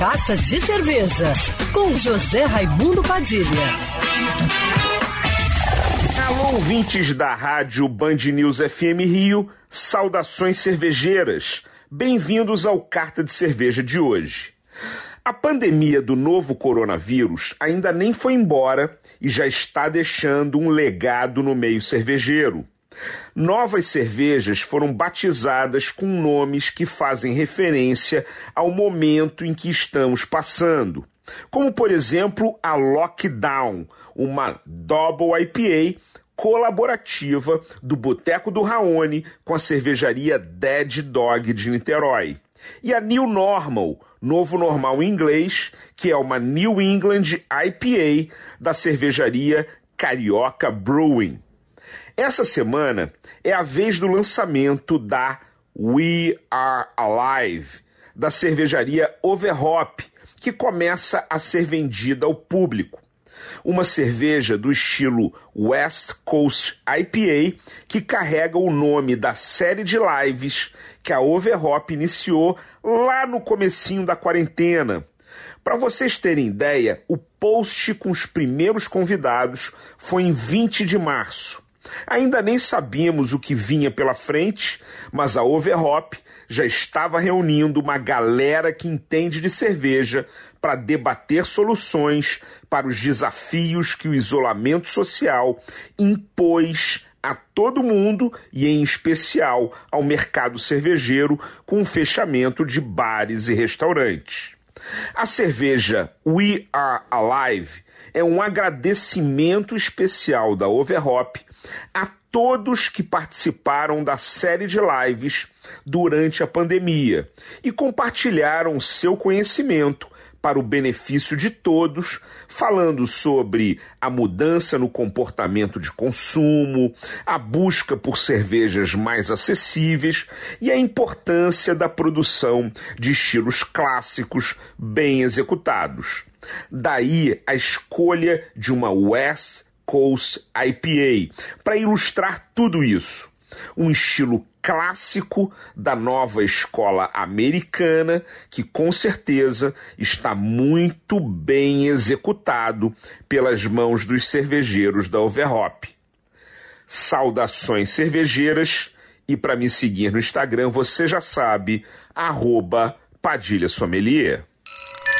Carta de Cerveja, com José Raimundo Padilha. Alô, ouvintes da rádio Band News FM Rio, saudações cervejeiras. Bem-vindos ao Carta de Cerveja de hoje. A pandemia do novo coronavírus ainda nem foi embora e já está deixando um legado no meio cervejeiro. Novas cervejas foram batizadas com nomes que fazem referência ao momento em que estamos passando, como por exemplo a Lockdown, uma Double IPA colaborativa do Boteco do Raoni com a cervejaria Dead Dog de Niterói. E a New Normal, novo normal em inglês, que é uma New England IPA da cervejaria Carioca Brewing. Essa semana é a vez do lançamento da We Are Alive, da cervejaria Overhop, que começa a ser vendida ao público. Uma cerveja do estilo West Coast IPA que carrega o nome da série de lives que a Overhop iniciou lá no comecinho da quarentena. Para vocês terem ideia, o post com os primeiros convidados foi em 20 de março. Ainda nem sabíamos o que vinha pela frente, mas a Overhop já estava reunindo uma galera que entende de cerveja para debater soluções para os desafios que o isolamento social impôs a todo mundo e, em especial, ao mercado cervejeiro com o fechamento de bares e restaurantes. A cerveja We Are Alive é um agradecimento especial da Overhop a todos que participaram da série de lives durante a pandemia e compartilharam seu conhecimento para o benefício de todos, falando sobre a mudança no comportamento de consumo, a busca por cervejas mais acessíveis e a importância da produção de estilos clássicos bem executados. Daí a escolha de uma West Coast IPA para ilustrar tudo isso. Um estilo clássico da nova escola americana que com certeza está muito bem executado pelas mãos dos cervejeiros da Overhop. Saudações cervejeiras e para me seguir no Instagram você já sabe, arroba Padilha Sommelier.